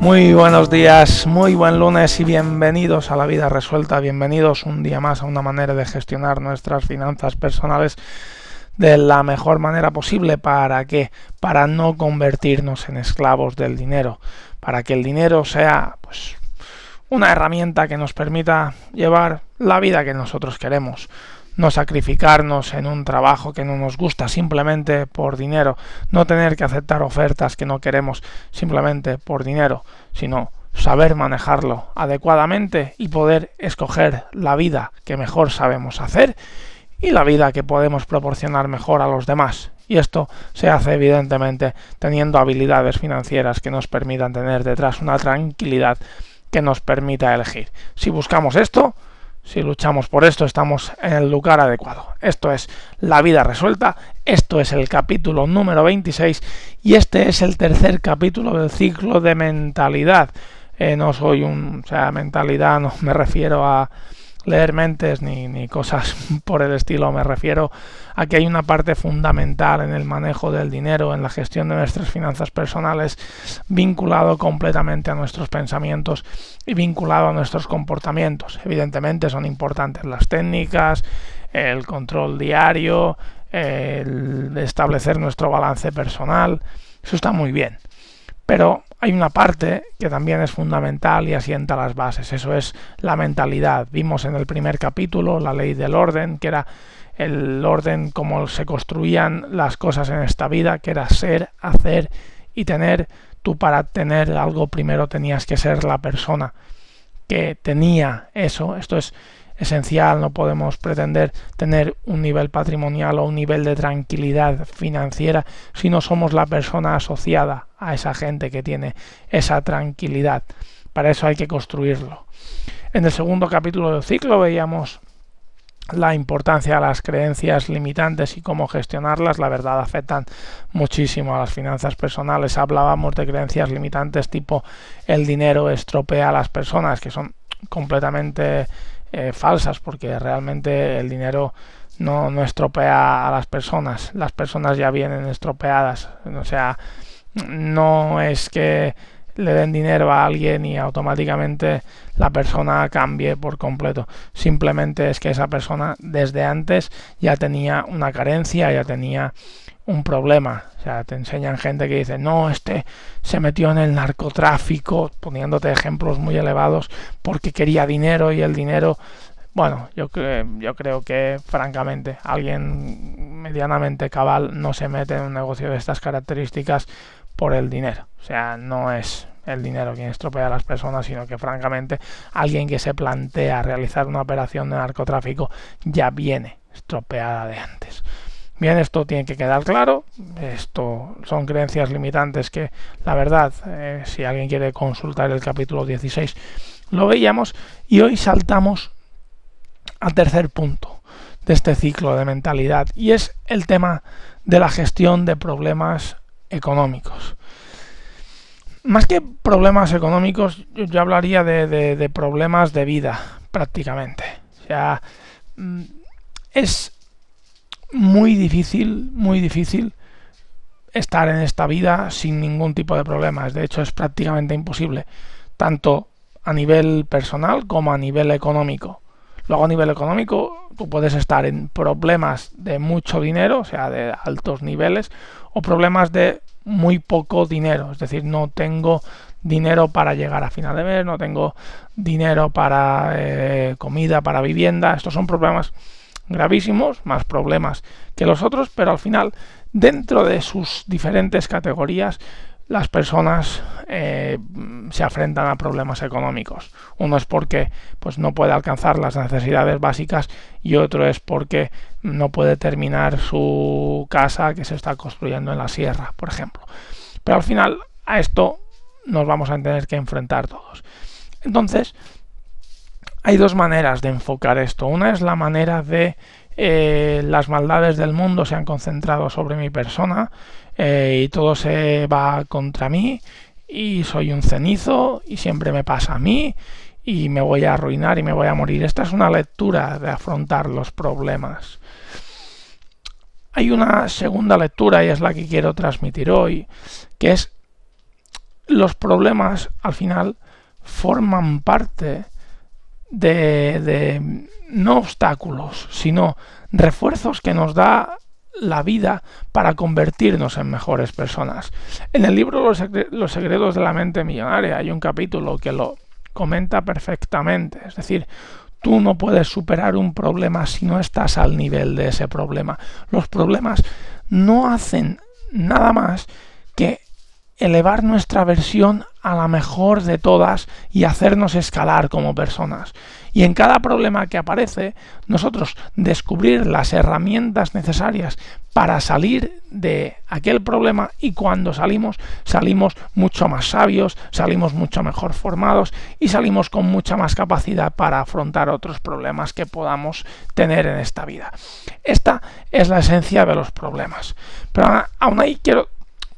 Muy buenos días, muy buen lunes y bienvenidos a la vida resuelta, bienvenidos un día más a una manera de gestionar nuestras finanzas personales de la mejor manera posible. Para que para no convertirnos en esclavos del dinero, para que el dinero sea pues una herramienta que nos permita llevar la vida que nosotros queremos, no sacrificarnos en un trabajo que no nos gusta simplemente por dinero, no tener que aceptar ofertas que no queremos simplemente por dinero, sino saber manejarlo adecuadamente y poder escoger la vida que mejor sabemos hacer y la vida que podemos proporcionar mejor a los demás. Y esto se hace evidentemente teniendo habilidades financieras que nos permitan tener detrás una tranquilidad que nos permita elegir. Si buscamos esto, si luchamos por esto, estamos en el lugar adecuado. Esto es La vida resuelta, esto es el capítulo número 26 y este es el tercer capítulo del ciclo de mentalidad. Eh, no soy un, o sea, mentalidad, no me refiero a leer mentes ni, ni cosas por el estilo. Me refiero a que hay una parte fundamental en el manejo del dinero, en la gestión de nuestras finanzas personales, vinculado completamente a nuestros pensamientos y vinculado a nuestros comportamientos. Evidentemente son importantes las técnicas, el control diario, el establecer nuestro balance personal. Eso está muy bien. Pero hay una parte que también es fundamental y asienta las bases. Eso es la mentalidad. Vimos en el primer capítulo la ley del orden, que era el orden como se construían las cosas en esta vida, que era ser, hacer y tener. Tú para tener algo primero tenías que ser la persona que tenía eso. Esto es esencial, no podemos pretender tener un nivel patrimonial o un nivel de tranquilidad financiera si no somos la persona asociada a esa gente que tiene esa tranquilidad. Para eso hay que construirlo. En el segundo capítulo del ciclo veíamos la importancia de las creencias limitantes y cómo gestionarlas, la verdad afectan muchísimo a las finanzas personales. Hablábamos de creencias limitantes tipo el dinero estropea a las personas, que son completamente eh, falsas porque realmente el dinero no, no estropea a las personas, las personas ya vienen estropeadas, o sea, no es que le den dinero a alguien y automáticamente la persona cambie por completo. Simplemente es que esa persona desde antes ya tenía una carencia, ya tenía un problema. O sea, te enseñan gente que dice, no, este se metió en el narcotráfico, poniéndote ejemplos muy elevados, porque quería dinero y el dinero... Bueno, yo, yo creo que, francamente, alguien medianamente cabal no se mete en un negocio de estas características por el dinero. O sea, no es el dinero quien estropea a las personas, sino que, francamente, alguien que se plantea realizar una operación de narcotráfico ya viene estropeada de antes. Bien, esto tiene que quedar claro. Esto son creencias limitantes que, la verdad, eh, si alguien quiere consultar el capítulo 16, lo veíamos. Y hoy saltamos al tercer punto de este ciclo de mentalidad y es el tema de la gestión de problemas económicos. Más que problemas económicos, yo, hablaría de, de problemas de vida, prácticamente. O sea, mm, es muy difícil, muy difícil estar en esta vida sin ningún tipo de problemas. De hecho, es prácticamente imposible, tanto a nivel personal como a nivel económico. Luego a nivel económico, tú puedes estar en problemas de mucho dinero, o sea, de altos niveles, o problemas de muy poco dinero, es decir, no tengo dinero para llegar a final de mes, no tengo dinero para eh, comida, para vivienda. Estos son problemas gravísimos, más problemas que los otros, pero al final, dentro de sus diferentes categorías, las personas eh, se afrentan a problemas económicos. Uno es porque pues, no puede alcanzar las necesidades básicas y otro es porque no puede terminar su casa que se está construyendo en la sierra, por ejemplo. Pero al final a esto nos vamos a tener que enfrentar todos. Entonces, hay dos maneras de enfocar esto. Una es la manera de eh, las maldades del mundo se han concentrado sobre mi persona eh, y todo se va contra mí y soy un cenizo y siempre me pasa a mí y me voy a arruinar y me voy a morir. Esta es una lectura de afrontar los problemas. Hay una segunda lectura y es la que quiero transmitir hoy, que es los problemas al final forman parte de, de no obstáculos, sino refuerzos que nos da la vida para convertirnos en mejores personas. En el libro Los, secretos de la mente millonaria hay un capítulo que lo comenta perfectamente. Es decir, tú no puedes superar un problema si no estás al nivel de ese problema. Los problemas no hacen nada más que elevar nuestra versión a la mejor de todas y hacernos escalar como personas. Y en cada problema que aparece, nosotros descubrir las herramientas necesarias para salir de aquel problema y cuando salimos, salimos mucho más sabios, salimos mucho mejor formados y salimos con mucha más capacidad para afrontar otros problemas que podamos tener en esta vida. Esta es la esencia de los problemas. Pero aún ahí quiero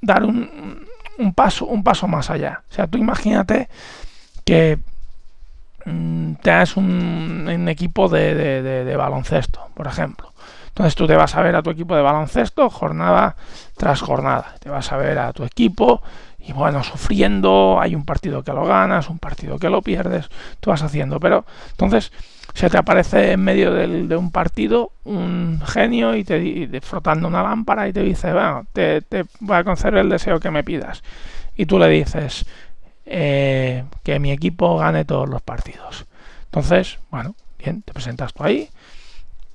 dar un, un paso, un paso más allá. O sea, tú imagínate que mm, tengas un, equipo de, de, baloncesto, por ejemplo. Entonces tú te vas a ver a tu equipo de baloncesto jornada tras jornada. Te vas a ver a tu equipo y bueno, sufriendo, hay un partido que lo ganas, un partido que lo pierdes, tú vas haciendo. Pero entonces se te aparece en medio de un partido un genio y te frotando una lámpara y te dice, bueno, te, voy a conceder el deseo que me pidas. Y tú le dices eh, que mi equipo gane todos los partidos. Entonces, bueno, bien, te presentas tú ahí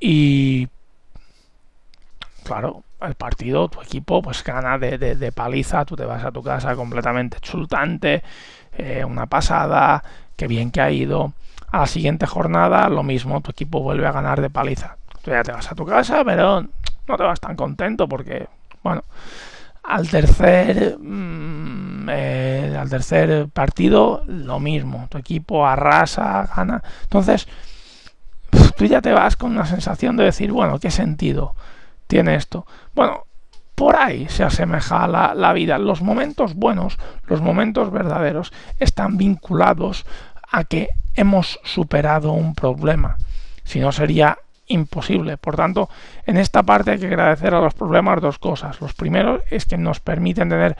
y claro, el partido, tu equipo pues gana de, paliza, tú te vas a tu casa completamente chultante, eh, una pasada, qué bien que ha ido a la siguiente jornada lo mismo, tu equipo vuelve a ganar de paliza. Tú ya te vas a tu casa, pero no te vas tan contento porque, bueno, al tercer, mm, eh, al tercer partido lo mismo, tu equipo arrasa, gana. Entonces, tú ya te vas con una sensación de decir, bueno, ¿qué sentido tiene esto? Bueno, por ahí se asemeja la, vida. Los momentos buenos, los momentos verdaderos, están vinculados a que hemos superado un problema. Si no sería imposible. Por tanto, en esta parte hay que agradecer a los problemas dos cosas. Los primeros es que nos permiten tener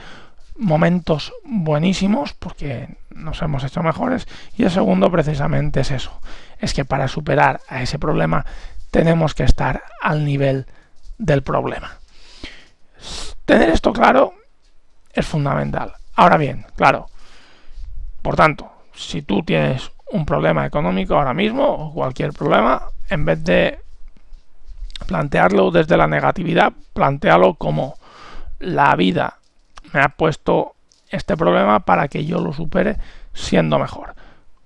momentos buenísimos porque nos hemos hecho mejores y el segundo precisamente es eso. Es que para superar a ese problema tenemos que estar al nivel del problema. Tener esto claro es fundamental. Ahora bien, claro, por tanto, si tú tienes un problema económico ahora mismo o cualquier problema, en vez de plantearlo desde la negatividad, plantealo como la vida me ha puesto este problema para que yo lo supere siendo mejor.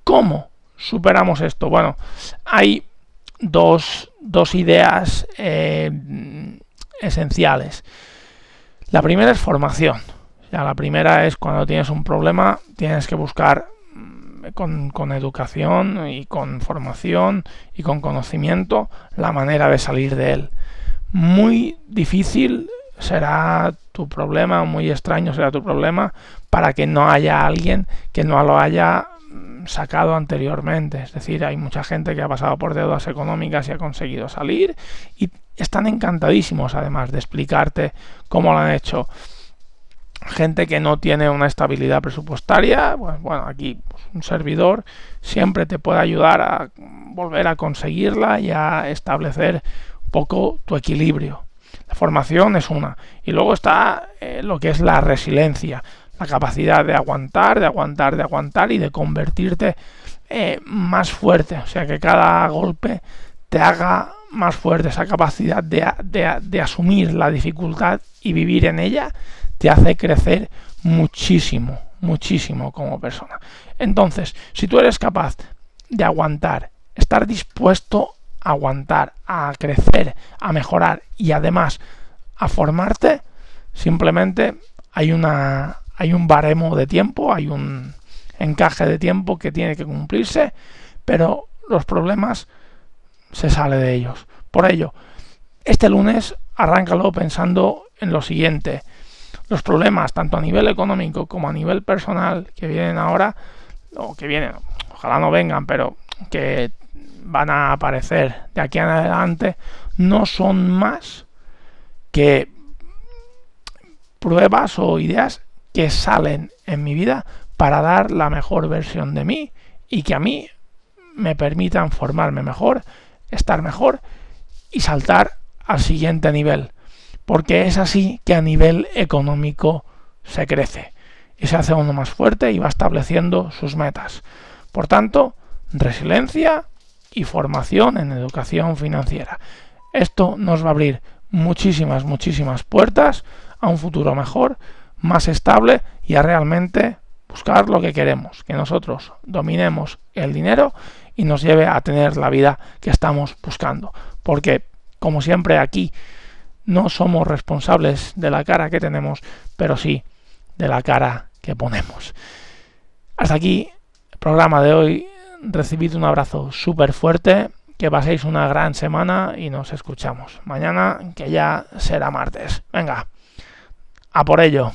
¿Cómo superamos esto? Bueno, hay dos, dos ideas eh, esenciales. La primera es formación. Ya, la primera es cuando tienes un problema, tienes que buscar con, educación y con formación y con conocimiento la manera de salir de él. Muy difícil será tu problema, muy extraño será tu problema para que no haya alguien que no lo haya mm, sacado anteriormente. Es decir, hay mucha gente que ha pasado por deudas económicas y ha conseguido salir y están encantadísimos además de explicarte cómo lo han hecho gente que no tiene una estabilidad presupuestaria, pues bueno, aquí pues, un servidor siempre te puede ayudar a volver a conseguirla y a establecer un poco tu equilibrio. La formación es una. Y luego está eh, lo que es la resiliencia. La capacidad de aguantar, de aguantar, de aguantar y de convertirte eh, más fuerte. O sea, que cada golpe te haga más fuerte. Esa capacidad de, de asumir la dificultad y vivir en ella te hace crecer muchísimo, muchísimo como persona. Entonces, si tú eres capaz de aguantar, estar dispuesto a aguantar, a crecer, a mejorar y además a formarte, simplemente hay una hay un baremo de tiempo, hay un encaje de tiempo que tiene que cumplirse, pero los problemas se sale de ellos. Por ello, este lunes arráncalo pensando en lo siguiente. Los problemas, tanto a nivel económico como a nivel personal, que vienen ahora, o que vienen, ojalá no vengan, pero que van a aparecer de aquí en adelante, no son más que pruebas o ideas que salen en mi vida para dar la mejor versión de mí y que a mí me permitan formarme mejor, estar mejor y saltar al siguiente nivel. Porque es así que a nivel económico se crece y se hace uno más fuerte y va estableciendo sus metas. Por tanto, resiliencia y formación en educación financiera. Esto nos va a abrir muchísimas, muchísimas puertas a un futuro mejor, más estable y a realmente buscar lo que queremos, que nosotros dominemos el dinero y nos lleve a tener la vida que estamos buscando. Porque, como siempre aquí, no somos responsables de la cara que tenemos, pero sí de la cara que ponemos. Hasta aquí el programa de hoy. Recibid un abrazo súper fuerte que paséis una gran semana y nos escuchamos. Mañana, que ya será martes. Venga, a por ello.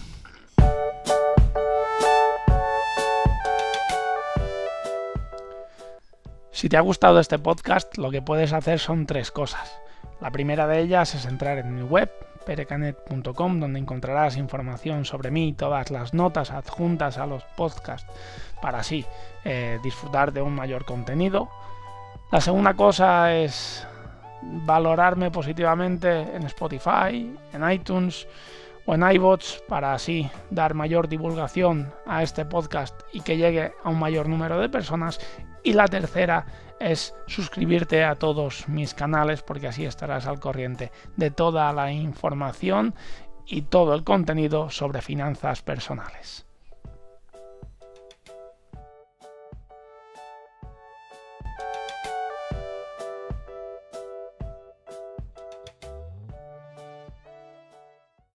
Si te ha gustado este podcast, lo que puedes hacer son tres cosas. La primera de ellas es entrar en mi web, perecanet.com, donde encontrarás información sobre mí, todas las notas adjuntas a los podcasts, para así eh, disfrutar de un mayor contenido. La segunda cosa es valorarme positivamente en Spotify, en iTunes o en iBots para así dar mayor divulgación a este podcast y que llegue a un mayor número de personas. Y la tercera es suscribirte a todos mis canales porque así estarás al corriente de toda la información y todo el contenido sobre finanzas personales.